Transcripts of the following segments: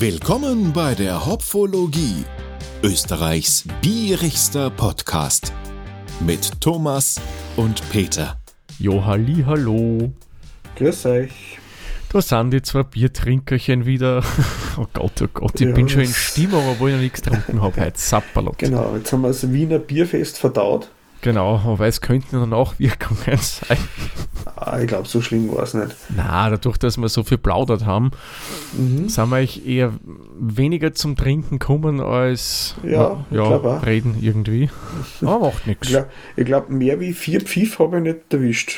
Willkommen bei der Hopfologie, Österreichs bierigster Podcast mit Thomas und Peter. Jo, halli, hallo. Grüß euch. Da sind die zwei Biertrinkerchen wieder. Oh Gott, oh Gott, ich Ja, bin schon in Stimmung, obwohl ich noch nichts getrunken habe heute. Sapperlot. Genau, jetzt haben wir das Wiener Bierfest verdaut. Genau, aber es könnten noch Nachwirkungen sein. Ah, ich glaube, so schlimm war es nicht. Na, dadurch, dass wir so viel plaudert haben, Mhm. sind wir eigentlich eher weniger zum Trinken kommen als Ja, ich auch. reden irgendwie. Aber macht Ich nichts. glaube, glaub, mehr wie vier Pfiff habe ich nicht erwischt.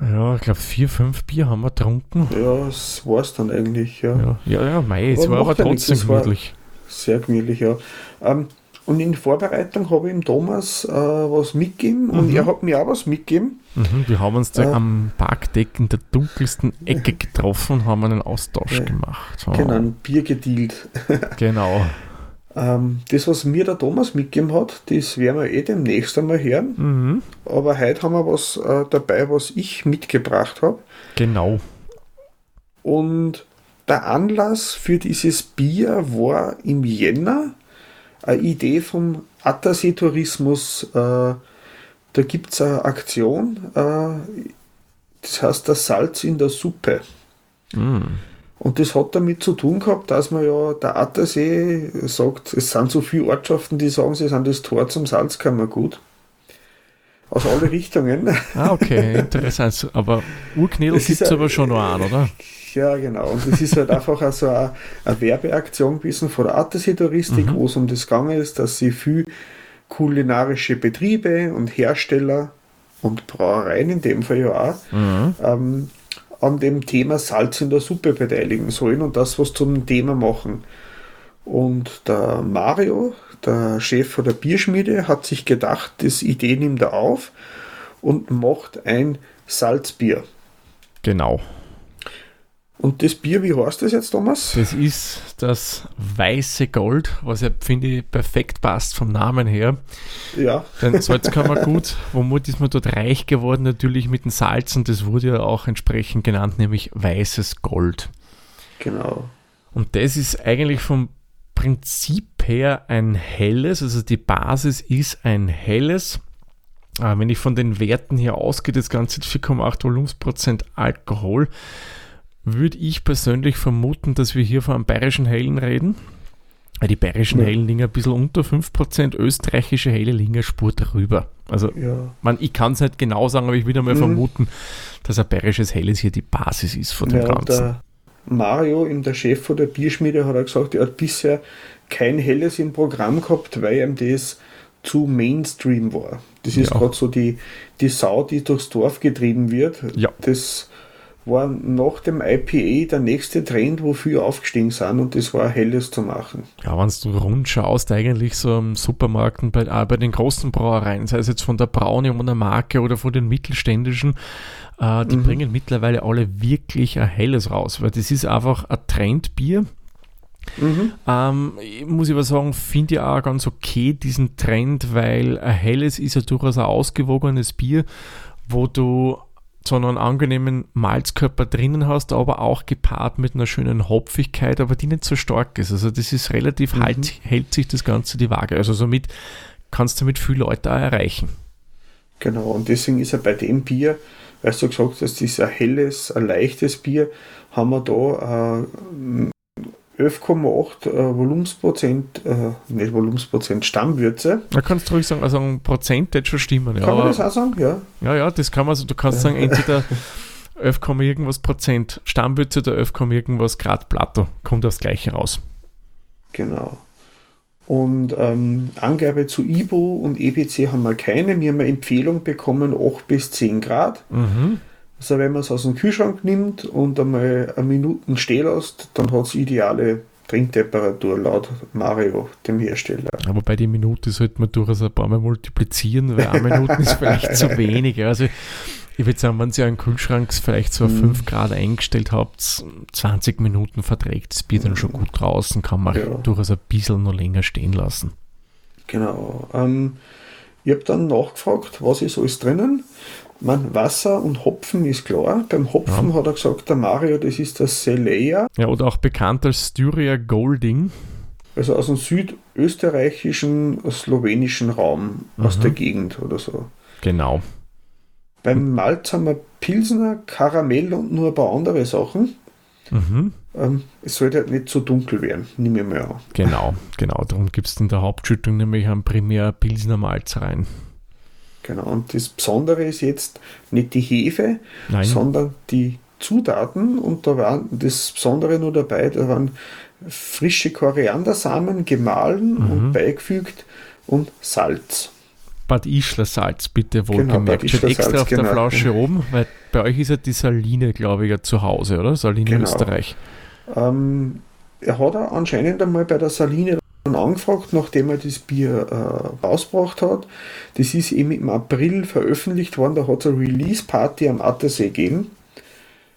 Ja, ich glaube, vier, fünf Bier haben wir getrunken. Ja, das war es dann eigentlich, ja. Ja, ja, ja mei, es war aber ja trotzdem gemütlich. Sehr gemütlich, ja. Ähm, und in Vorbereitung habe ich ihm Thomas äh, was mitgegeben und Mhm. er hat mir auch was mitgegeben. Mhm, wir haben uns da Äh. am Parkdeck in der dunkelsten Ecke getroffen und haben einen Austausch Ja. gemacht. So. Genau, ein Bier gedealt. Genau. Ähm, das, was mir der Thomas mitgegeben hat, das werden wir eh demnächst einmal hören. Mhm. Aber heute haben wir was äh, dabei, was ich mitgebracht habe. Genau. Und der Anlass für dieses Bier war im Jänner eine Idee vom Attersee Tourismus. Äh, da gibt es eine Aktion, äh, das heißt das Salz in der Suppe. Mhm. Und das hat damit zu tun gehabt, dass man ja der Attersee sagt, es sind so viele Ortschaften, die sagen, sie sind das Tor zum Salzkammergut. Aus alle Richtungen. Ah, okay, interessant. Aber Urknädel gibt es aber schon noch einen, oder? Ja, genau. Und das ist halt einfach auch so eine, eine Werbeaktion gewesen von der Attersee-Touristik, Mhm. wo es um das gegangen ist, dass sie viel kulinarische Betriebe und Hersteller und Brauereien in dem Fall ja auch Mhm. ähm, an dem Thema Salz in der Suppe beteiligen sollen und das was zum Thema machen. Und der Mario, der Chef von der Bierschmiede, hat sich gedacht, das Idee nimmt er auf und macht ein Salzbier. Genau. Und das Bier, wie heißt das jetzt, Thomas? Das ist das weiße Gold, was ja, finde ich, perfekt passt vom Namen her. Ja, Denn Salzkammergut, womit ist man dort reich geworden? Natürlich mit dem Salz und das wurde ja auch entsprechend genannt, nämlich weißes Gold. genau. Und das ist eigentlich vom Prinzip her ein helles, also die Basis ist ein helles. Äh, wenn ich von den Werten hier ausgehe, das Ganze hat 4,8 Volumensprozent Alkohol, würde ich persönlich vermuten, dass wir hier von einem bayerischen Hellen reden. Die bayerischen Ja. Hellen liegen ein bisschen unter 5%, österreichische Helle liegen eine Spur drüber. Also Ja, man, ich kann es nicht genau sagen, aber ich würde mal Mhm. vermuten, dass ein bayerisches Helles hier die Basis ist von dem ja Ganzen. Mario, eben der Chef von der Bierschmiede, hat er gesagt, er hat bisher kein Helles im Programm gehabt, weil ihm das zu Mainstream war. Das ist Ja. gerade so die, die Sau, die durchs Dorf getrieben wird. Ja. Das war nach dem IPA der nächste Trend, wofür aufgestiegen sind und das war Helles zu machen. Ja, wenn du rund schaust, eigentlich so im Supermarkt und bei, auch bei den großen Brauereien, sei es jetzt von der Braune der Marke oder von den mittelständischen, äh, die Mhm. bringen mittlerweile alle wirklich ein helles raus, weil das ist einfach ein Trendbier. Mhm. Ähm, ich muss ich aber sagen, finde ich auch ganz okay diesen Trend, weil ein helles ist ja durchaus ein ausgewogenes Bier, wo du so einen angenehmen Malzkörper drinnen hast, aber auch gepaart mit einer schönen Hopfigkeit, aber die nicht so stark ist. Also das ist relativ, Mhm. halt, hält sich das Ganze die Waage. Also somit kannst du mit viel Leute auch erreichen. Genau, und deswegen ist er bei dem Bier, weil du gesagt hast, das ist ein helles, ein leichtes Bier, haben wir da äh, 11,8 äh, Volumensprozent, äh, nicht Volumensprozent, Stammwürze. Da kannst du ruhig sagen, also ein Prozent wird schon stimmen. Ja, Kann man das auch sagen? Ja. Ja, ja, das kann man so. Du kannst sagen, entweder 11, Komma irgendwas Prozent Stammbütze oder 11, Komma irgendwas Grad Plato. Kommt aufs Gleiche raus. Genau. Und ähm, Angabe zu IBU und EBC haben wir keine. Wir haben eine Empfehlung bekommen, 8 bis 10 Grad. Mhm. Also wenn man es aus dem Kühlschrank nimmt und einmal eine Minuten stehen lässt, dann hat es ideale Trinktemperatur laut Mario, dem Hersteller. Ja, wobei die Minute sollte man durchaus ein paar Mal multiplizieren, weil eine Minute ist vielleicht zu wenig. Also ich würde sagen, wenn ihr einen Kühlschrank vielleicht so auf Mhm. 5 Grad eingestellt habt, 20 Minuten verträgt das Bier dann schon gut draußen, kann man Ja. durchaus ein bisschen noch länger stehen lassen. Genau. Ähm, ich habe dann nachgefragt, was ist alles drinnen. Man, Wasser und Hopfen ist klar. Beim Hopfen ja. hat er gesagt, der Mario, das ist der Selea. Ja, oder auch bekannt als Styria Golding. Also aus dem südösterreichischen, slowenischen Raum, mhm. aus der Gegend oder so. Genau. Beim Malz haben wir Pilsner, Karamell und nur ein paar andere Sachen. Mhm. Ähm, es sollte halt nicht so dunkel werden, nehme ich mal an. Genau, genau. Darum gibt es in der Hauptschüttung nämlich ein Primär Pilsner Malz rein. Genau, und das Besondere ist jetzt nicht die Hefe, Nein. sondern die Zutaten. Und da war das Besondere nur dabei, da waren frische Koriandersamen gemahlen mhm. und beigefügt und Salz. Bad Ischler Salz, bitte wohlgemerkt. Genau, Steht extra Salz, auf genau. der Flasche oben, weil bei euch ist ja die Saline, glaube ich, ja zu Hause, oder? Saline genau. Österreich. Ähm, er hat anscheinend einmal bei der Saline angefragt, nachdem er das Bier äh, rausgebracht hat. Das ist eben im April veröffentlicht worden, da hat es eine Release-Party am Attersee gegeben.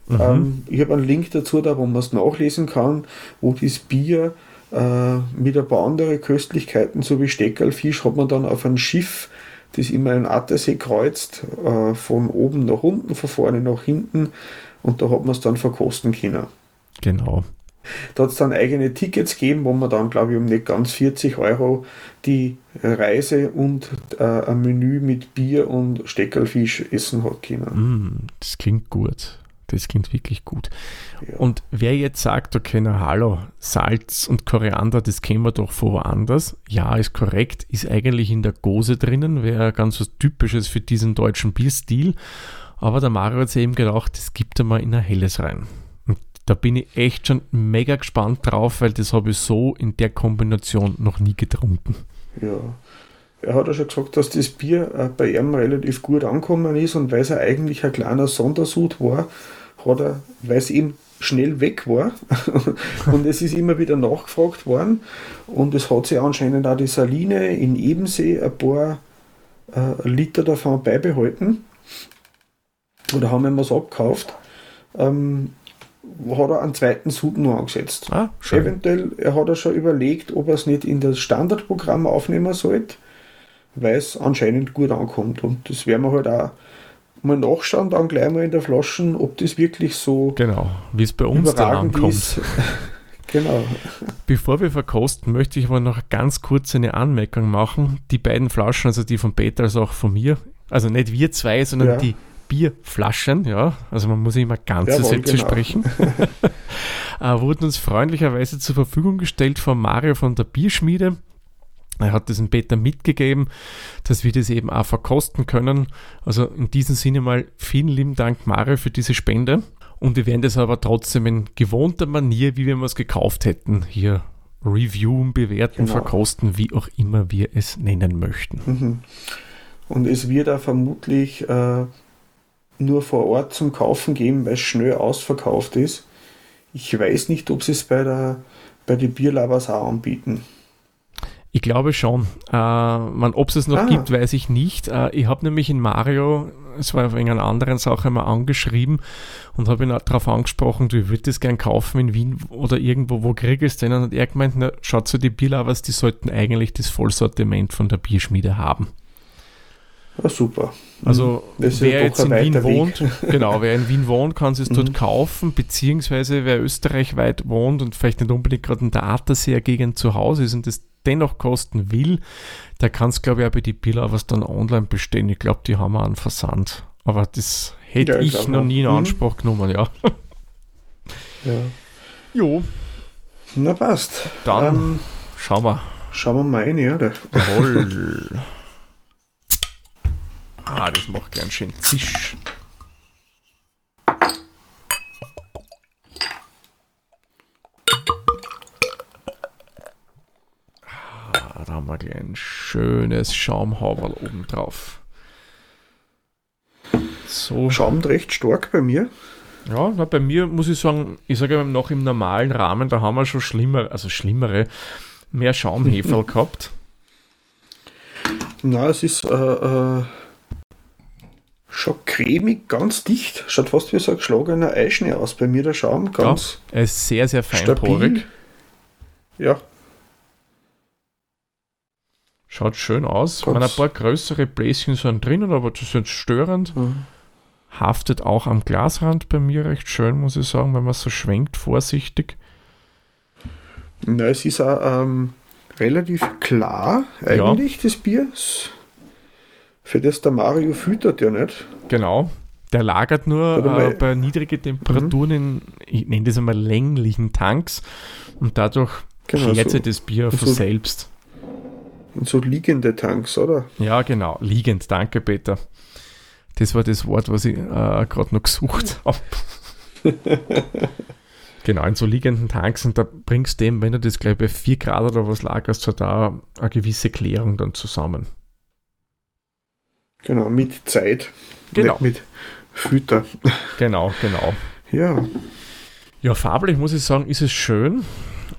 Mhm. Ähm, ich habe einen Link dazu, da wo man es nachlesen kann, wo das Bier äh, mit ein paar anderen Köstlichkeiten, so wie Steckerlfisch, hat man dann auf ein Schiff das immer in Attersee kreuzt, äh, von oben nach unten, von vorne nach hinten und da hat man es dann verkosten können. Genau. Da hat es dann eigene Tickets gegeben, wo man dann, glaube ich, um nicht ganz 40 Euro die Reise und äh, ein Menü mit Bier und Steckerlfisch essen hat können. Mm, das klingt gut. Das klingt wirklich gut. Ja. Und wer jetzt sagt, okay, na hallo, Salz und Koriander, das kennen wir doch von woanders. Ja, ist korrekt, ist eigentlich in der Gose drinnen, wäre ganz was Typisches für diesen deutschen Bierstil. Aber der Mario hat sich eben gedacht, das gibt er mal in ein helles rein. Da bin ich echt schon mega gespannt drauf, weil das habe ich so in der Kombination noch nie getrunken. Ja, er hat ja schon gesagt, dass das Bier äh, bei ihm relativ gut angekommen ist und weil es eigentlich ein kleiner Sondersud war, hat er, weil es ihm schnell weg war und es ist immer wieder nachgefragt worden und es hat sich anscheinend auch die Saline in Ebensee ein paar äh, Liter davon beibehalten oder haben wir es abgekauft. Ähm, hat er einen zweiten Sud nur angesetzt. Ah, Eventuell, er hat er schon überlegt, ob er es nicht in das Standardprogramm aufnehmen sollte, weil es anscheinend gut ankommt. Und das werden wir halt auch mal nachschauen, dann gleich mal in der Flasche, ob das wirklich so. Genau, wie es bei uns dann ankommt. genau. Bevor wir verkosten, möchte ich aber noch ganz kurz eine Anmerkung machen. Die beiden Flaschen, also die von Peter als auch von mir, also nicht wir zwei, sondern ja. die Bierflaschen, ja, also man muss immer ganze Jawohl, Sätze genau. sprechen, äh, wurden uns freundlicherweise zur Verfügung gestellt von Mario von der Bierschmiede. Er hat diesen Peter mitgegeben, dass wir das eben auch verkosten können. Also in diesem Sinne mal vielen lieben Dank, Mario, für diese Spende. Und wir werden das aber trotzdem in gewohnter Manier, wie wir es gekauft hätten, hier reviewen, bewerten, genau. verkosten, wie auch immer wir es nennen möchten. Mhm. Und es wird da vermutlich äh, nur vor Ort zum Kaufen geben, weil es schnell ausverkauft ist. Ich weiß nicht, ob sie es bei der bei den Bierlabers auch anbieten. Ich glaube schon. Äh, Ob es es noch ah. gibt, weiß ich nicht. Äh, ich habe nämlich in Mario, es war wegen einer anderen Sache mal angeschrieben und habe ihn darauf angesprochen, du würdest es gern kaufen in Wien oder irgendwo, wo krieg ich es denn? Und hat er gemeint, na, schaut zu die Bierlovers, die sollten eigentlich das Vollsortiment von der Bierschmiede haben. Ja, super. Also wer jetzt in Wien Weg. wohnt, genau, wer in Wien wohnt, kann es dort mhm. kaufen, beziehungsweise wer österreichweit wohnt und vielleicht nicht unbedingt gerade in der Attersee-Gegend zu Hause ist und das dennoch kosten will, der kann es, glaube ich, auch bei die Billavers dann online bestellen. Ich glaube, die haben einen Versand. Aber das hätte ja, ich, ich noch nie in mhm. Anspruch mhm. genommen, ja. ja. Jo. Na passt. Dann ähm, schauen wir. Schauen wir mal rein, ja. Jawohl. ah, das macht gern schön Zisch. da haben wir gleich ein schönes Schaumhaberl oben drauf. So. Schaumt recht stark bei mir. Ja, na, bei mir muss ich sagen, ich sage noch im normalen Rahmen, da haben wir schon schlimmere, also schlimmere, mehr Schaumhefe gehabt. Na, es ist äh, äh, schon cremig, ganz dicht. Schaut fast wie so ein geschlagener Eischnee aus. Bei mir der Schaum ganz. Ja, er ist sehr, sehr feinporig. Ja, Schaut schön aus. Man, ein paar größere Bläschen sind drinnen, aber das ist jetzt störend. Mhm. Haftet auch am Glasrand bei mir recht schön, muss ich sagen, wenn man so schwenkt, vorsichtig. Na, es ist auch ähm, relativ klar eigentlich, ja. das Bier. Für das der Mario füttert ja nicht. Genau. Der lagert nur äh, bei niedrigen Temperaturen mhm. in, ich nenne das einmal länglichen Tanks und dadurch genau, klärt so, sich das Bier von so, selbst. In so liegende Tanks, oder? Ja, genau, liegend, danke Peter. Das war das Wort, was ich äh, gerade noch gesucht habe. genau, in so liegenden Tanks und da bringst du dem, wenn du das gleich bei 4 Grad oder was lagerst, hat da eine gewisse Klärung dann zusammen. Genau, mit Zeit. Genau. Nicht mit Fütter. Genau, genau. Ja. Ja, farblich muss ich sagen, ist es schön.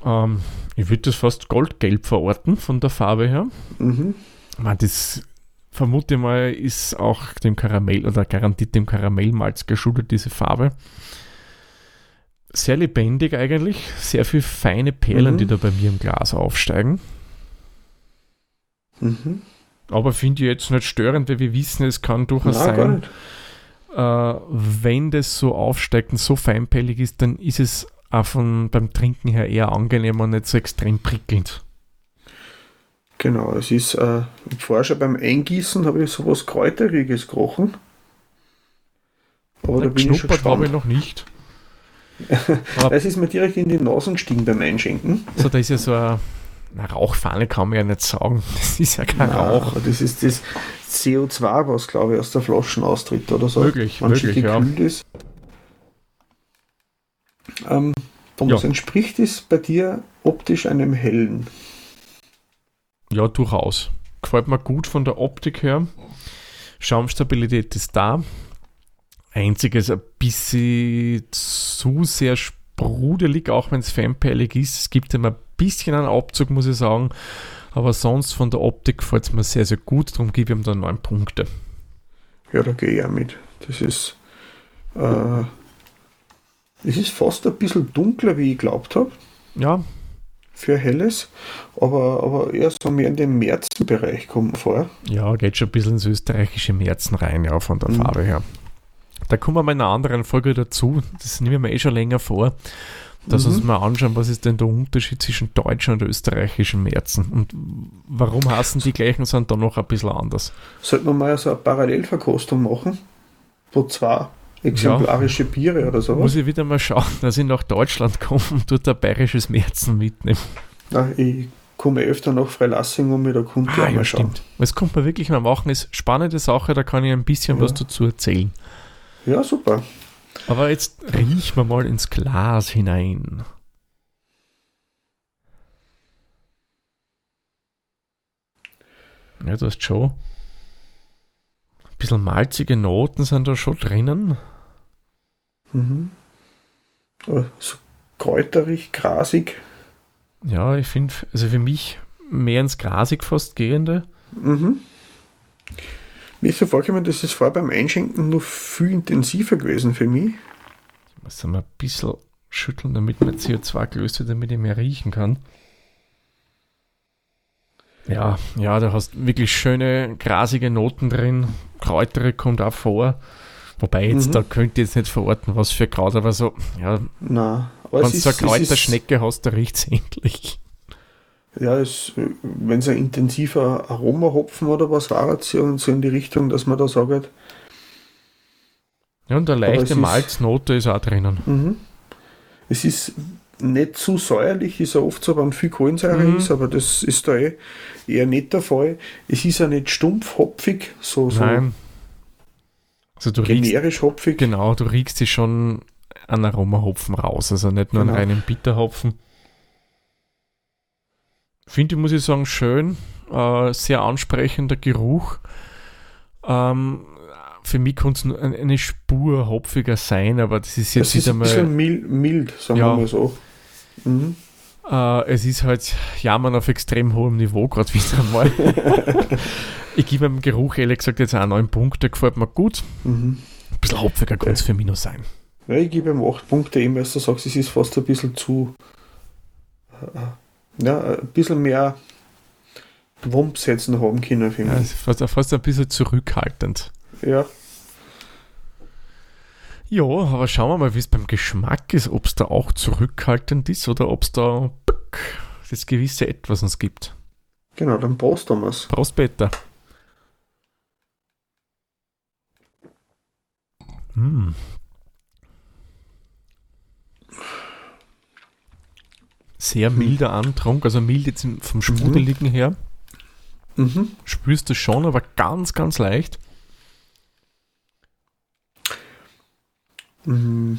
Ähm, ich würde das fast goldgelb verorten von der Farbe her. Mhm. Man, das vermute mal, ist auch dem Karamell oder garantiert dem Karamellmalz geschuldet, diese Farbe. Sehr lebendig eigentlich, sehr viele feine Perlen, mhm. die da bei mir im Glas aufsteigen. Mhm. Aber finde ich jetzt nicht störend, weil wir wissen, es kann durchaus Nein, sein, äh, wenn das so aufsteigt und so feinpellig ist, dann ist es auch von, beim Trinken her eher angenehm und nicht so extrem prickelnd. Genau, es ist, äh, vorher schon beim Eingießen habe ich sowas Kräuteriges gerochen. Aber da bin ich schon habe ich noch nicht. es ist mir direkt in die Nase gestiegen beim Einschenken. So, da ist ja so eine, eine Rauchfahne, kann man ja nicht sagen. Das ist ja kein Nein, Rauch. Das ist das CO2, was glaube ich aus der Flasche austritt oder so. Möglich, möglich, ja. Ist. Ähm, Thomas, ja. entspricht es bei dir optisch einem hellen? Ja, durchaus. Gefällt mir gut von der Optik her. Schaumstabilität ist da. Einziges ein bisschen zu sehr sprudelig, auch wenn es fanpellig ist. Es gibt immer ein bisschen einen Abzug, muss ich sagen. Aber sonst von der Optik gefällt es mir sehr, sehr gut. Darum gebe ich ihm dann neun Punkte. Ja, da gehe ich auch mit. Das ist äh, es ist fast ein bisschen dunkler, wie ich glaubt habe. Ja. Für helles, aber, aber eher so mehr in den Märzenbereich kommt vor. Ja, geht schon ein bisschen ins österreichische Märzen rein, ja, von der mhm. Farbe her. Da kommen wir mal in einer anderen Folge dazu. Das nehmen wir eh schon länger vor. Dass mhm. uns mal anschauen, was ist denn der Unterschied zwischen deutschen und österreichischen Märzen und warum hassen die gleichen sind da noch ein bisschen anders. Sollten wir mal so eine Parallelverkostung machen, wo zwei exemplarische ja. Biere oder sowas. Muss ich wieder mal schauen, dass ich nach Deutschland komme und dort ein bayerisches Märzen mitnehme. Ja, ich komme öfter nach Freilassing und mit der Kunde ah, ja, schauen. Stimmt. Was kommt man wirklich mal machen, ist spannende Sache, da kann ich ein bisschen ja. was dazu erzählen. Ja, super. Aber jetzt riechen wir mal ins Glas hinein. Ja, du hast schon. Ein bisschen malzige Noten sind da schon drinnen. Mhm. So kräuterig, grasig. Ja, ich finde, also für mich mehr ins Grasig fast gehende. Mhm. Mir ist so vorgekommen, das ist vorher beim Einschenken noch viel intensiver gewesen für mich. Ich muss mal ein bisschen schütteln, damit man CO2 gelöst wird, damit ich mehr riechen kann. Ja, ja, da hast wirklich schöne grasige Noten drin. Kräutere kommt auch vor. Wobei jetzt, mhm. da könnt ihr jetzt nicht verorten, was für Kraut, aber so, ja. Nein, aber wenn du so eine Kräuterschnecke hast, da riecht es endlich. Ja, wenn es ein intensiver Aromahopfen oder was war, so, so in die Richtung, dass man da sagt. Ja, und eine leichte Malznote ist auch drinnen. Mhm. Es ist nicht zu säuerlich, ist ja oft so, wenn viel Kohlensäure mhm. ist, aber das ist da eh eher nicht der Fall. Es ist ja nicht stumpf hopfig, so, so Nein. Also du generisch riechst, hopfig. Genau, du riechst sie schon an Aromahopfen raus, also nicht nur genau. einen reinen Bitterhopfen. Finde ich, muss ich sagen, schön, äh, sehr ansprechender Geruch. Ähm, für mich kann es nur eine Spur hopfiger sein, aber das ist jetzt das ist ein bisschen mild, mild, sagen ja, wir mal so. Mhm. Äh, es ist halt Jammern auf extrem hohem Niveau, gerade wieder einmal. ich gebe dem Geruch ehrlich gesagt jetzt auch neun Punkte, gefällt mir gut. Mhm. Ein bisschen hopfiger kann es für mich noch sein. Ja, ich gebe ihm acht Punkte, eben weil du sagst, es ist fast ein bisschen zu. Ja, ein bisschen mehr Wumpsätzen haben können für Ja, mich. ist fast, fast ein bisschen zurückhaltend. Ja. Ja, aber schauen wir mal, wie es beim Geschmack ist, ob es da auch zurückhaltend ist oder ob es da das gewisse Etwas uns gibt. Genau, dann Prost, Thomas. Prost, Peter. Hm. Sehr milder Antrunk, also mild jetzt vom Sprudeligen her. Mhm. Spürst du schon, aber ganz, ganz leicht. Mm.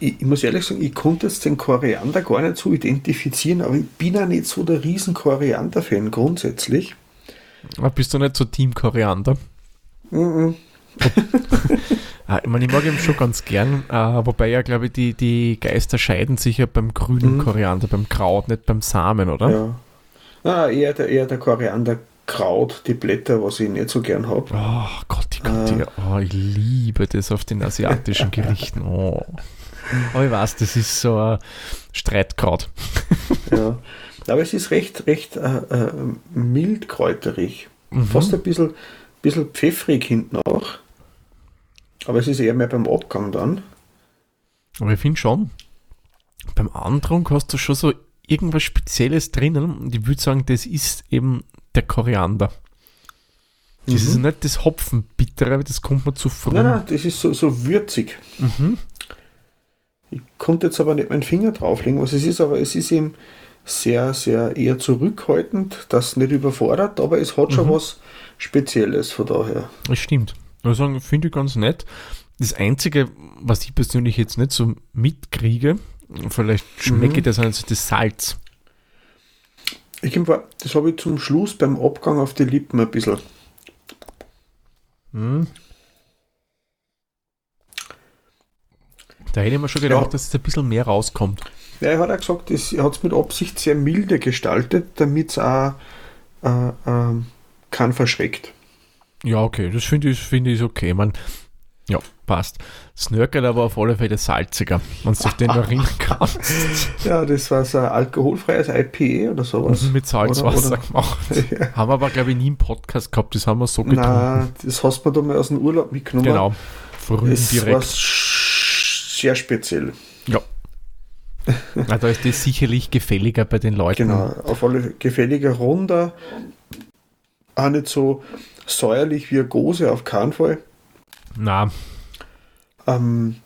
Ich, ich muss ehrlich sagen, ich konnte jetzt den Koriander gar nicht so identifizieren, aber ich bin ja nicht so der riesen Koriander-Fan grundsätzlich. Aber bist du nicht so Team Koriander? Mhm. Ah, ich meine, ich mag ihn schon ganz gern, äh, wobei ja, glaube ich, die, die Geister scheiden sich ja beim grünen Mhm. Koriander, beim Kraut, nicht beim Samen, oder? Ja. Ah, eher der, eher der Koriander-Kraut, die Blätter, was ich nicht so gern habe. Oh Gott, die Ah. hier. Oh, ich liebe das auf den asiatischen Gerichten. Oh. Aber ich weiß, das ist so ein Streitkraut. Ja. Aber es ist recht, recht äh, äh, mild kräuterig. Mhm. Fast ein bisschen, bisschen pfeffrig hinten auch. Aber es ist eher mehr beim Abgang dann. Aber ich finde schon, beim Antrunk hast du schon so irgendwas Spezielles drinnen. Und ich würde sagen, das ist eben der Koriander. Das ist Mhm. nicht das Hopfenbittere, das kommt mir zu früh. Nein, nein, das ist so, so würzig. Mhm. Ich konnte jetzt aber nicht meinen Finger drauflegen, was es ist, aber es ist eben sehr, sehr eher zurückhaltend, das nicht überfordert, aber es hat schon Mhm. was Spezielles von daher. Das stimmt. Sagen, finde ich ganz nett. Das Einzige, was ich persönlich jetzt nicht so mitkriege, vielleicht schmecke Mhm. ich das als das Salz. Ich vor, das habe ich zum Schluss beim Abgang auf die Lippen ein bisschen. Hm. Da hätte ich mir schon gedacht, Ja. dass es ein bisschen mehr rauskommt. Ja, er hat auch gesagt, es hat es mit Absicht sehr milde gestaltet, damit es auch äh, ähm, keinen verschreckt. Ja, okay, das finde ich, finde ich okay. Man, ja, passt. Snurkelt aber auf alle Fälle salziger, wenn du dich den noch erinnern kannst. Ja, das war so ein alkoholfreies IPA oder sowas. Mit Salzwasser Oder- gemacht. Ja. Haben wir aber, glaube ich, nie im Podcast gehabt. Das haben wir so getrunken. Na, das hast du mir da mal aus dem Urlaub mitgenommen. genau. Früh war direkt. sch- sehr speziell. Ja. Na, da ist das sicherlich gefälliger bei den Leuten. Genau, auf alle gefälliger, runder, auch nicht so säuerlich wie eine Gose, auf keinen Fall. Na, Ähm,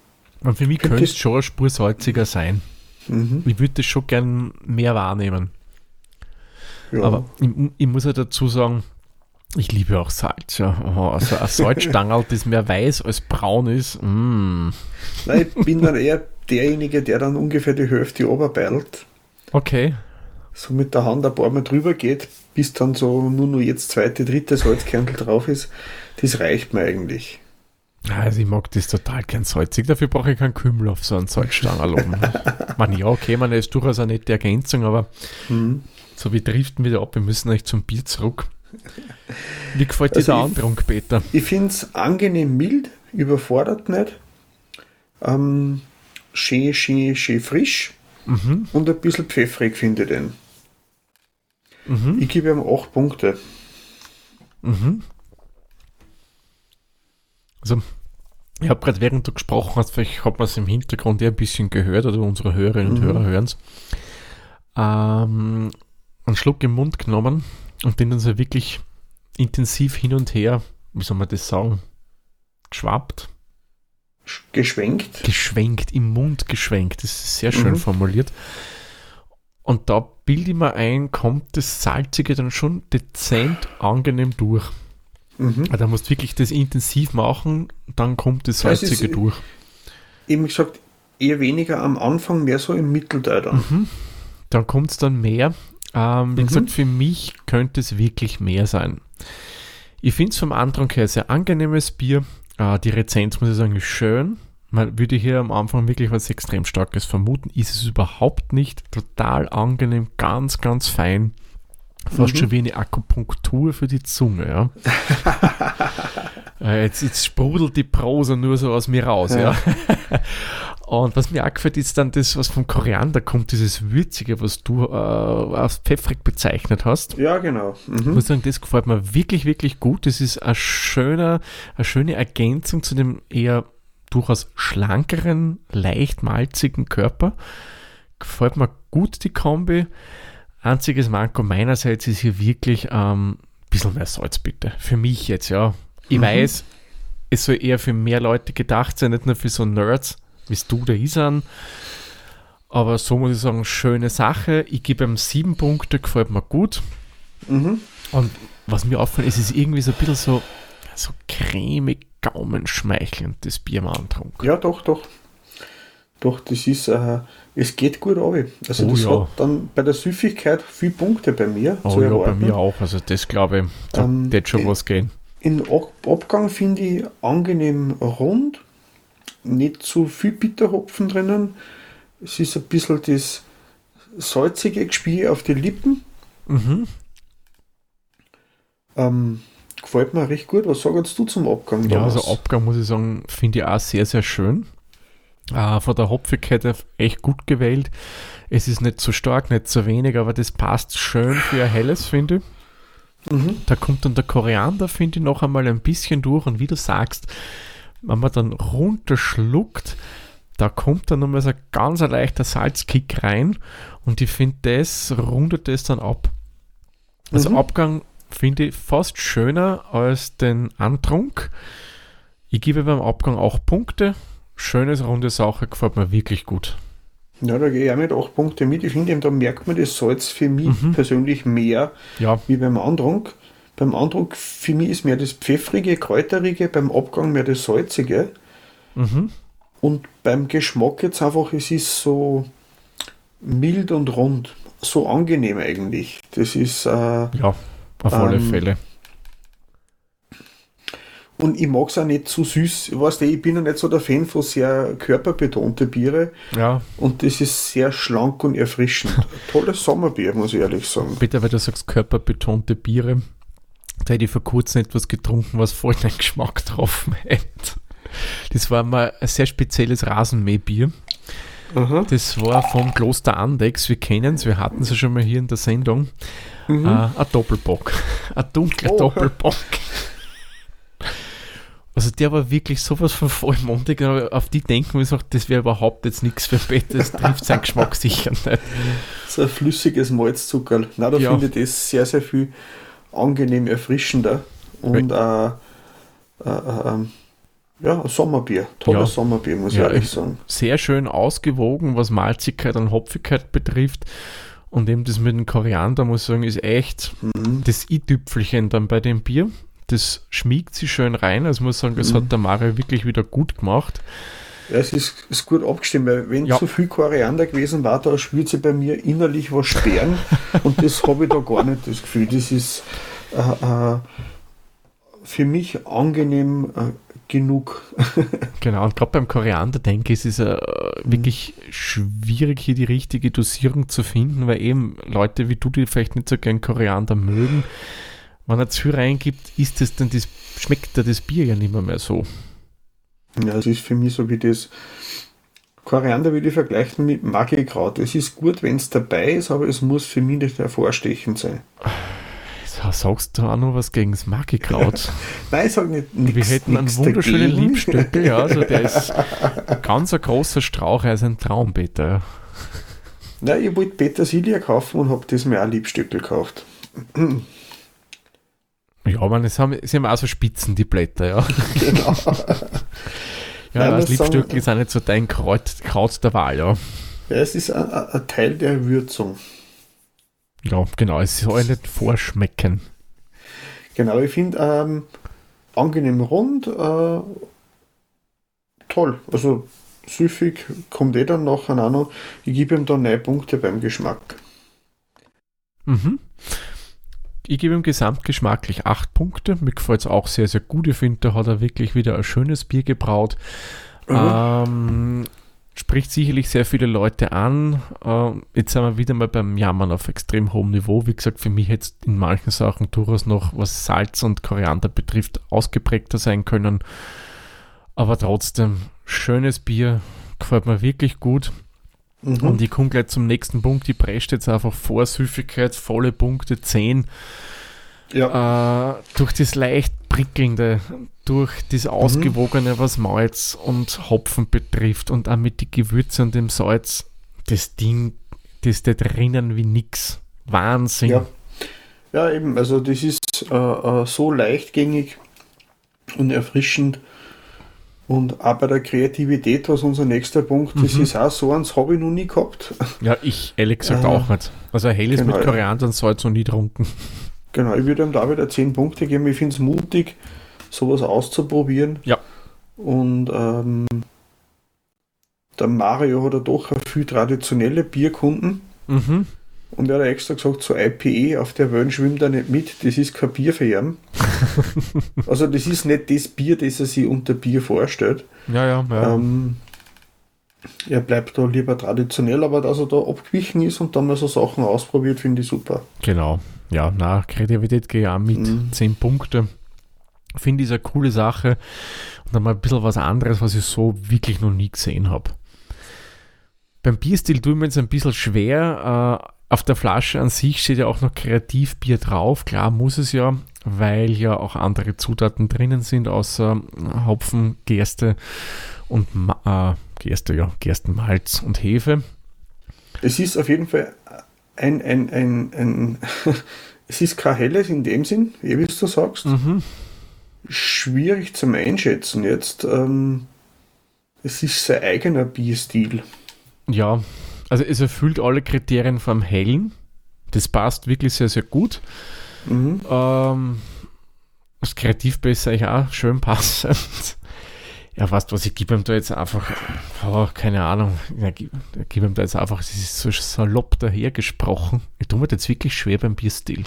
und für mich Könnte es- schon ein Spur salziger sein. mhm, Ich würde das schon gern mehr wahrnehmen. ja. Aber ich, ich muss ja dazu sagen, ich liebe auch Salz. Ja. Oh, Also ein Salzstangerl, das mehr weiß als braun ist. Mm. Nein, ich bin dann eher derjenige, der dann ungefähr die Hälfte runterbeidelt, Okay. So mit der Hand ein paar Mal drüber geht, bis dann so nur noch jetzt zweite, dritte Salzkerntel drauf ist. Das reicht mir eigentlich. Also ich mag das total gern salzig. Dafür brauche ich keinen Kümmel auf so einen Salzstangerl oben. man, ja, okay, man ist durchaus eine nette Ergänzung, aber Mhm. so wie driften wir wieder ab. Wir müssen eigentlich zum Bier zurück. Wie gefällt dir Also der Andrunk, Peter? Ich finde es angenehm mild, überfordert nicht. Ähm, schön, schön, schön frisch Mhm. und ein bisschen pfeffrig finde ich den. Mhm. Ich gebe ihm 8 Punkte. Mhm. Also, ich habe gerade während du gesprochen hast, vielleicht hat man es im Hintergrund ja ein bisschen gehört oder unsere Hörerinnen und Mhm. Hörer hören es. Ähm, einen Schluck im Mund genommen und den dann so wirklich intensiv hin und her, wie soll man das sagen, geschwappt, Sch- Geschwenkt. geschwenkt, im Mund geschwenkt. Das ist sehr schön Mhm. formuliert. Und da bilde ich mir ein, kommt das Salzige dann schon dezent angenehm durch. Mhm. Ah, Da musst du wirklich das intensiv machen, dann kommt das Salzige durch. Eben gesagt, eher weniger am Anfang, mehr so im Mittelteil dann. Mhm. Dann kommt es dann mehr. Ähm, wie Mhm. gesagt, für mich könnte es wirklich mehr sein. Ich finde es vom Antrag her sehr angenehmes Bier. Äh, die Rezenz, muss ich sagen, ist schön. Man würde hier am Anfang wirklich was extrem Starkes vermuten. Ist es überhaupt nicht. Total angenehm, ganz, ganz fein. Fast mhm. schon wie eine Akupunktur für die Zunge, ja. Äh, jetzt, jetzt sprudelt die Prosa nur so aus mir raus, ja. ja. Und was mir auch gefällt, ist dann das, was vom Koriander kommt, dieses Würzige, was du äh, als pfeffrig bezeichnet hast. Ja, genau. Mhm. Ich muss sagen, das gefällt mir wirklich, wirklich gut. Das ist ein schöner, eine schöne Ergänzung zu dem eher durchaus schlankeren, leicht malzigen Körper. Gefällt mir gut, die Kombi. Einziges Manko meinerseits ist hier wirklich ähm, ein bisschen mehr Salz, bitte. Für mich jetzt, ja. Ich mhm. weiß, es soll eher für mehr Leute gedacht sein, nicht nur für so Nerds, wie du da Isan. Aber so muss ich sagen, schöne Sache. Ich gebe ihm sieben Punkte, gefällt mir gut. Mhm. Und was mir auffällt, ist, es ist irgendwie so ein bisschen so, so cremig, gaumenschmeichelnd, das Bier am Antrunk. Ja, doch, doch. Doch, das ist, äh, es geht gut runter. Also oh, das ja. hat dann bei der Süffigkeit viele Punkte bei mir. Oh ja, bei mir auch. Also das glaube ich, da ähm, wird schon in, was gehen. In Abgang finde ich angenehm rund, nicht zu viel Bitterhopfen drinnen. Es ist ein bisschen das salzige Gespiel auf die Lippen. Mhm. Ähm, gefällt mir recht gut. Was sagst du zum Abgang? Ja, damals? also Abgang muss ich sagen, finde ich auch sehr, sehr schön. Äh, von der Hopfigkeit echt gut gewählt. Es ist nicht zu stark, nicht zu wenig, aber das passt schön für ein helles, finde ich. Mhm. Da kommt dann der Koriander, finde ich, noch einmal ein bisschen durch. Und wie du sagst, wenn man dann runterschluckt, da kommt dann nochmal so ein ganz leichter Salzkick rein. Und ich finde, das rundet das dann ab. Also mhm. Abgang finde ich fast schöner als den Antrunk. Ich gebe beim Abgang auch Punkte schönes, runde Sache, gefällt mir wirklich gut. Ja, da gehe ich auch mit 8 Punkte mit. Ich finde, da merkt man das Salz für mich mhm. persönlich mehr ja. wie beim Andrunk. Beim Andrunk für mich ist mehr das Pfeffrige, Kräuterige, beim Abgang mehr das Salzige. Mhm. Und beim Geschmack jetzt einfach, es ist so mild und rund. So angenehm eigentlich. Das ist. Äh, ja, auf alle ähm, Fälle. Und ich mag es auch nicht zu süß. Weißt du, ich bin ja nicht so der Fan von sehr körperbetonte Biere. Ja. Und das ist sehr schlank und erfrischend. Tolles Sommerbier, muss ich ehrlich sagen. Bitte, weil du sagst körperbetonte Biere. Da hätte ich vor kurzem etwas getrunken, was voll den Geschmack getroffen hätte. Das war mal ein sehr spezielles Rasenmähbier. Aha. Das war vom Kloster Andex. Wir kennen es, wir hatten es ja schon mal hier in der Sendung. Mhm. Uh, ein Doppelbock. Ein dunkler oh. Doppelbock. Also der war wirklich sowas von vollmundig, auf die denken wir, das wäre überhaupt jetzt nichts für Bett, das trifft seinen Geschmack sicher nicht. So ein flüssiges Malzzucker. Na, da ja. finde ich das sehr, sehr viel angenehm erfrischender und äh, äh, äh, ja, ein Sommerbier, tolles ja. Sommerbier, muss ja, ich ehrlich sagen. Sehr schön ausgewogen, was Malzigkeit und Hopfigkeit betrifft. Und eben das mit dem Koriander, muss ich sagen, ist echt mhm. das i-Tüpfelchen dann bei dem Bier. Das schmiegt sich schön rein. Also muss sagen, das mhm. hat der Mario wirklich wieder gut gemacht. Ja, es ist, ist gut abgestimmt, weil wenn ja. zu viel Koriander gewesen war, da spürt sie bei mir innerlich was sperren und das habe ich da gar nicht das Gefühl. Das ist äh, äh, für mich angenehm äh, genug. genau, und gerade beim Koriander denke ich, ist es äh, wirklich schwierig, hier die richtige Dosierung zu finden, weil eben Leute wie du, die vielleicht nicht so gern Koriander mögen, wenn er zu viel reingibt, ist das dann das, schmeckt da das Bier ja nicht mehr, mehr so. Ja, es ist für mich so wie das Koriander würde ich vergleichen mit Magikraut. Es ist gut, wenn es dabei ist, aber es muss für mich nicht hervorstechend sein. Sagst du auch noch was gegen das Magikraut? Nein, ich sage nicht nix, Wir hätten einen wunderschönen dagegen. Liebstöckel, ja, also der ist ein ganz ein großer Strauch, er ist ein Traumbeter. Nein, ich wollte Petersilie kaufen und habe das mir auch Liebstöckel gekauft. Ja, aber es haben, sie haben auch so Spitzen, die Blätter, ja. Genau. ja, Nein, das Liebstöckel ist auch nicht so dein Kraut, Kraut der Wahl, ja. Ja, es ist ein, ein Teil der Würzung. Ja, genau, es soll nicht vorschmecken. Genau, ich finde ähm, angenehm rund, äh, toll. Also süffig kommt eh dann nacheinander. Ich gebe ihm da neun Punkte beim Geschmack. Mhm. Ich gebe ihm gesamtgeschmacklich 8 Punkte. Mir gefällt es auch sehr, sehr gut. Ich finde, da hat er wirklich wieder ein schönes Bier gebraut. Mhm. Ähm, spricht sicherlich sehr viele Leute an. Äh, jetzt sind wir wieder mal beim Jammern auf extrem hohem Niveau. Wie gesagt, für mich jetzt in manchen Sachen durchaus noch, was Salz und Koriander betrifft, ausgeprägter sein können. Aber trotzdem, schönes Bier, gefällt mir wirklich gut. Mhm. Und ich komme gleich zum nächsten Punkt. Die prescht jetzt einfach vor Süffigkeit, volle Punkte, 10. Ja. Äh, durch das leicht prickelnde, durch das mhm. ausgewogene, was Malz und Hopfen betrifft und auch mit den Gewürzen und dem Salz, das Ding, das da drinnen wie nix. Wahnsinn. Ja, ja eben, also das ist äh, äh, so leichtgängig und erfrischend. Und auch bei der Kreativität, was unser nächster Punkt mhm. das ist, auch so eins habe ich noch nie gehabt. Ja, ich ehrlich gesagt äh, auch nicht. Also helles genau, mit Koriander und Salz noch nie getrunken. Genau, ich würde ihm da wieder 10 Punkte geben. Ich finde es mutig, sowas auszuprobieren. Ja. Und ähm, der Mario hat ja doch viel traditionelle Bierkunden. Mhm. Und er hat extra gesagt, so IPE, auf der Wellen schwimmt er nicht mit, das ist kein Bier für ihn. also das ist nicht das Bier, das er sich unter Bier vorstellt. Ja, ja, ja. Ähm, er bleibt da lieber traditionell, aber dass er da abgewichen ist und dann mal so Sachen ausprobiert, finde ich super. Genau. Ja, na, Kreativität gehe ich auch mit mhm. 10 Punkte. Finde ich eine coole Sache und dann mal ein bisschen was anderes, was ich so wirklich noch nie gesehen habe. Beim Bierstil tun wir jetzt ein bisschen schwer. Äh, auf der Flasche an sich steht ja auch noch Kreativbier drauf. Klar muss es ja, weil ja auch andere Zutaten drinnen sind, außer Hopfen, Gerste und äh, Gerste, ja, Gerstenmalz und Hefe. Es ist auf jeden Fall ein, ein, ein, ein es ist kein helles in dem Sinn, wie du sagst. Mhm. Schwierig zum Einschätzen jetzt. Ähm, es ist sein eigener Bierstil. Ja, also es erfüllt alle Kriterien vom Hellen. Das passt wirklich sehr, sehr gut. Mhm. Ähm, das Kreativ besser ich auch schön passend. Ja, weißt was, ich gebe ihm da jetzt einfach, oh, keine Ahnung, ich gebe ihm da jetzt einfach, es ist so salopp dahergesprochen. Ich tue mir jetzt wirklich schwer beim Bierstil.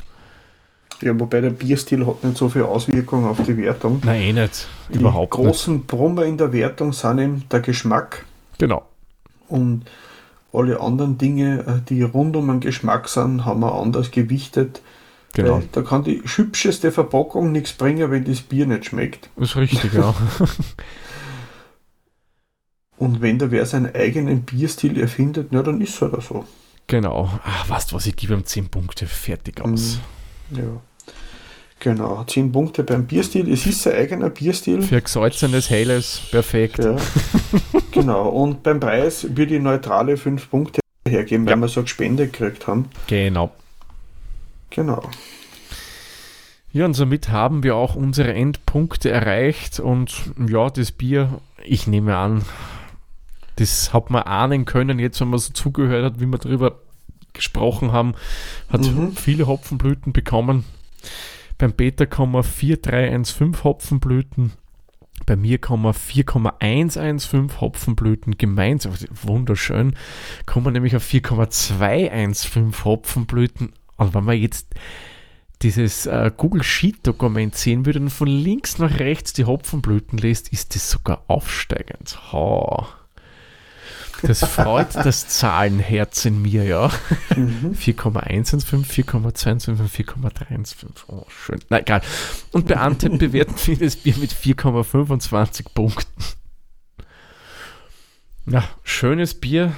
Ja, wobei der Bierstil hat nicht so viel Auswirkungen auf die Wertung. Nein, eh nicht. Die Überhaupt großen nicht. Brummer in der Wertung sind eben der Geschmack. Genau. Und alle anderen Dinge, äh, die rund um den Geschmack sind, haben wir anders gewichtet. Genau. da kann die hübscheste Verpackung nichts bringen, wenn das Bier nicht schmeckt. Das ist richtig, ja. Und wenn da wer seinen eigenen Bierstil erfindet, na, dann ist es halt so. Genau. Ach, weißt du was, ich gebe ihm 10 Punkte fertig aus. Mm, ja. Genau, 10 Punkte beim Bierstil. Es ist sein eigener Bierstil. Für gesalzenes Helles, perfekt. Ja. genau, und beim Preis würde ich neutrale 5 Punkte hergeben, ja. weil wir so Spende gekriegt haben. Genau. Genau. Ja, und somit haben wir auch unsere Endpunkte erreicht und ja, das Bier, ich nehme an, das hat man ahnen können, jetzt wenn man so zugehört hat, wie wir darüber gesprochen haben, hat mhm. viele Hopfenblüten bekommen. Beim Beta kommen 4,315 Hopfenblüten. Bei mir kommen 4,115 Hopfenblüten gemeinsam. Wunderschön. Kommen nämlich auf 4,215 Hopfenblüten. Und wenn man jetzt dieses äh, Google Sheet Dokument sehen würde und von links nach rechts die Hopfenblüten liest, ist das sogar aufsteigend. Oh. Das freut das Zahlenherz in mir, ja. Mhm. 4,115, 4,215, 4,315. Oh, schön. Na egal. Und bei Antep bewerten wir das Bier mit 4,25 Punkten. Ja, schönes Bier.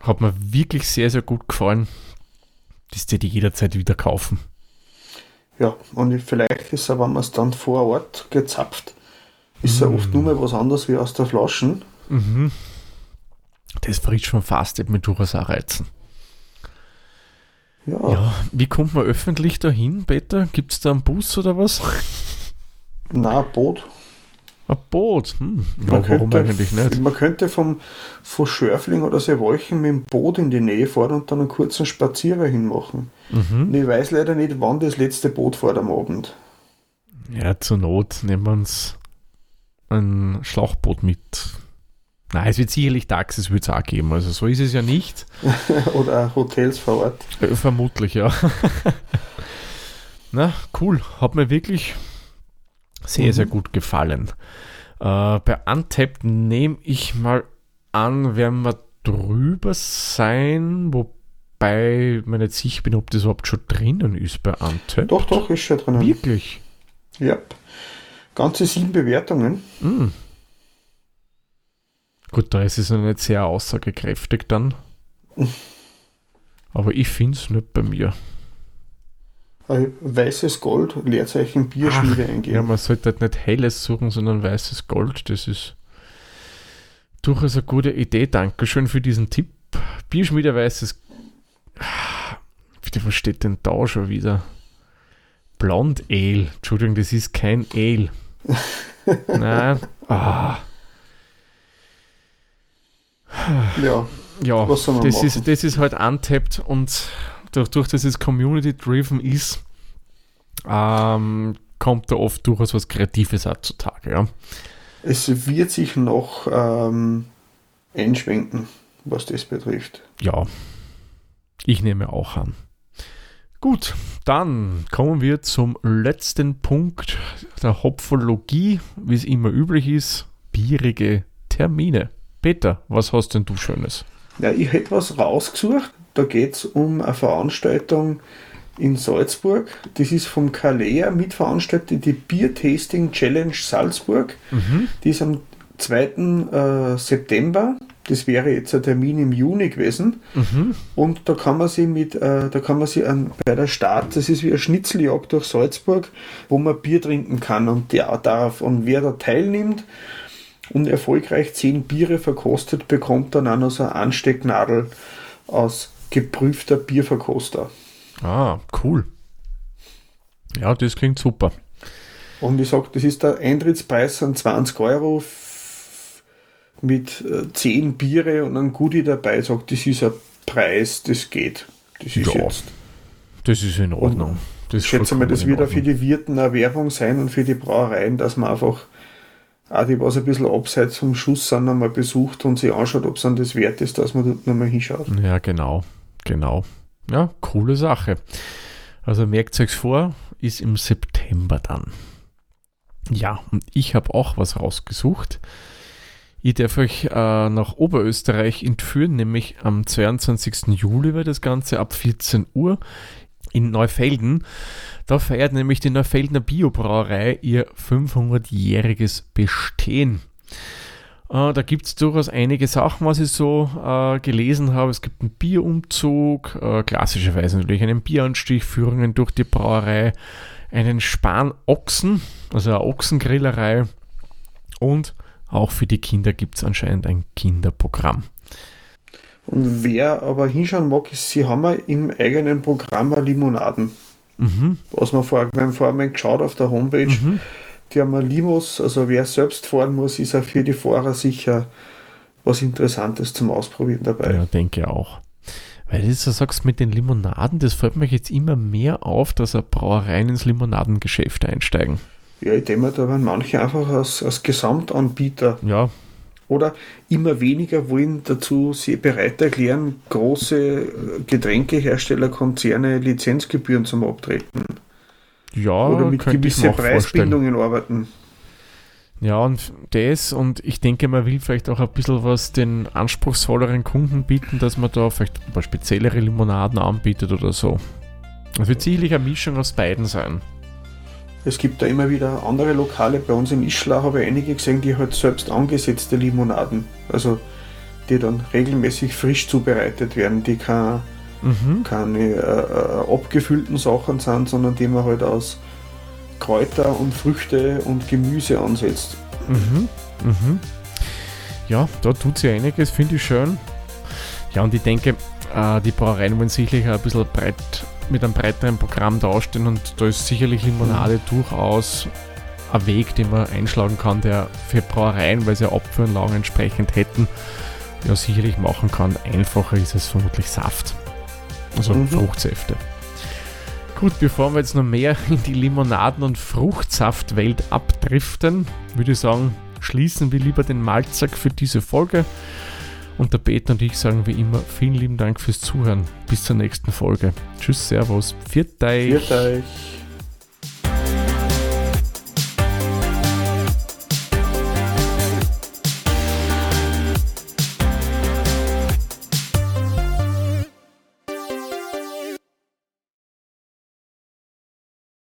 Hat mir wirklich sehr, sehr gut gefallen. Das dir jederzeit wieder kaufen. Ja, und vielleicht ist er, wenn man es dann vor Ort gezapft, ist er mm. oft nur mal was anderes wie aus der Flasche. Mhm. Das frisst schon fast eben mit durchaus auch reizen. Ja. ja. Wie kommt man öffentlich dahin, Peter? Gibt es da einen Bus oder was? Na, Boot. Ein Boot? Hm. Ja, warum könnte, eigentlich nicht? Man könnte vom, von Schörfling oder Seewolchen mit dem Boot in die Nähe fahren und dann einen kurzen Spazierer hinmachen. Mhm. ich weiß leider nicht, wann das letzte Boot fährt am Abend. Ja, zur Not nehmen wir uns ein Schlauchboot mit. Nein, es wird sicherlich Taxis wird es auch geben, also so ist es ja nicht. Oder Hotels vor Ort. Äh, vermutlich, ja. Na, cool. Hat mir wirklich sehr, mhm. sehr gut gefallen. Äh, bei Untapped nehme ich mal an werden wir drüber sein, wobei man nicht sicher bin, ob das überhaupt schon drinnen ist bei Ante. Doch, doch, ist schon drinnen. Wirklich? Ja. Ganze sieben Bewertungen. Mm. Gut, da ist es noch nicht sehr aussagekräftig dann. Aber ich finde es nicht bei mir. Äh, Weißes Gold, Leerzeichen Bierschmiede eingeben. Ja, man sollte halt nicht helles suchen, sondern weißes Gold. Das ist durchaus eine gute Idee. Dankeschön für diesen Tipp. Bierschmiede weißes. Bitte, was steht denn da schon wieder? Blond Ale. Entschuldigung, das ist kein Ale. Nein. Ah. Ja, Ja, das machen? ist, das ist halt untappt und durch, durch dass es community-driven ist, ähm, kommt da oft durchaus was Kreatives auch zutage. Ja. es wird sich noch ähm, einschwenken, was das betrifft. ja, ich nehme auch an. Gut, dann kommen wir zum letzten Punkt der Hopfologie, wie es immer üblich ist, bierige Termine. Peter, was hast denn du Schönes? Ja, ich hätte was rausgesucht. Da geht es um eine Veranstaltung in Salzburg. Das ist vom Kalea mitveranstaltet, die Beer Tasting Challenge Salzburg. Die ist am 2. Äh, September. Das wäre jetzt ein Termin im Juni gewesen. Und da kann man sich mit, äh, da kann man sich an, bei der Start, das ist wie eine Schnitzeljagd durch Salzburg, wo man Bier trinken kann und der darf. Und wer da teilnimmt und erfolgreich zehn Biere verkostet, bekommt dann auch noch so eine Anstecknadel aus geprüfter Bierverkoster. Ah, cool. Ja, das klingt super. Und ich sage, das ist der Eintrittspreis an 20 Euro mit äh, 10 Biere und ein Goodie dabei. Ich sage, das ist ein Preis, das geht. Das ist Ja, jetzt. Das ist in Ordnung. Das Ich schätze mal, das wird auch für die Wirten eine Werbung sein und für die Brauereien, dass man einfach auch die, was ein bisschen abseits vom Schuss sind, einmal besucht und sich anschaut, ob es an das wert ist, dass man dort nochmal hinschaut. Ja, genau. Genau. Ja, coole Sache. Also merkt euch vor, ist im September dann. Ja, und ich habe auch was rausgesucht. Ich darf euch äh, nach Oberösterreich entführen, nämlich am 22. Juli wird das Ganze ab 14 Uhr in Neufelden. Da feiert nämlich die Neufeldener Biobrauerei ihr 500-jähriges Bestehen. Äh, da gibt es durchaus einige Sachen, was ich so äh, gelesen habe. Es gibt einen Bierumzug, äh, klassischerweise natürlich einen Bieranstich, Führungen durch die Brauerei, einen Spanochsen, also eine Ochsengrillerei und auch für die Kinder gibt es anscheinend ein Kinderprogramm. Und wer aber hinschauen mag, ist, sie haben ja im eigenen Programm Limonaden. Mhm. Was wir vorher, wir haben vorher mal geschaut auf der Homepage, Mhm. die haben Limos, also wer selbst fahren muss, ist auch für die Fahrer sicher was Interessantes zum Ausprobieren dabei. Ja, denke auch. Weil du sagst mit den Limonaden, das fällt mir jetzt immer mehr auf, dass Brauereien ins Limonadengeschäft einsteigen. Ja, ich denke mir, da werden manche einfach als, als Gesamtanbieter Ja, oder immer weniger wollen dazu sie bereit erklären, große äh, Getränkeherstellerkonzerne Lizenzgebühren zum Abtreten ja, oder mit gewissen auch vorstellen. Preisbindungen arbeiten. Ja, und das und ich denke, man will vielleicht auch ein bisschen was den anspruchsvolleren Kunden bieten, dass man da vielleicht ein paar speziellere Limonaden anbietet oder so. Es wird sicherlich eine Mischung aus beiden sein. Es gibt da immer wieder andere Lokale. Bei uns in Ischlau habe ich einige gesehen, die halt selbst angesetzte Limonaden, also die dann regelmäßig frisch zubereitet werden, die keine, Mhm. keine äh, äh, abgefüllten Sachen sind, sondern die man halt aus Kräuter und Früchte und Gemüse ansetzt. Mhm. Mhm. Ja, da tut sie einiges, finde ich schön. Ja, und ich denke, äh, die Brauereien wollen sicherlich ein bisschen breit, mit einem breiteren Programm dastehen und da ist sicherlich Limonade durchaus ein Weg, den man einschlagen kann, der für Brauereien, weil sie ja Abführanlagen entsprechend hätten, ja sicherlich machen kann. Einfacher ist es vermutlich Saft. Also Mhm. Fruchtsäfte. Gut, bevor wir jetzt noch mehr in die Limonaden- und Fruchtsaftwelt abdriften, würde ich sagen, schließen wir lieber den Malzack für diese Folge. Und der Peter und ich sagen wie immer vielen lieben Dank fürs Zuhören. Bis zur nächsten Folge. Tschüss, Servus, Viert euch. Viert euch!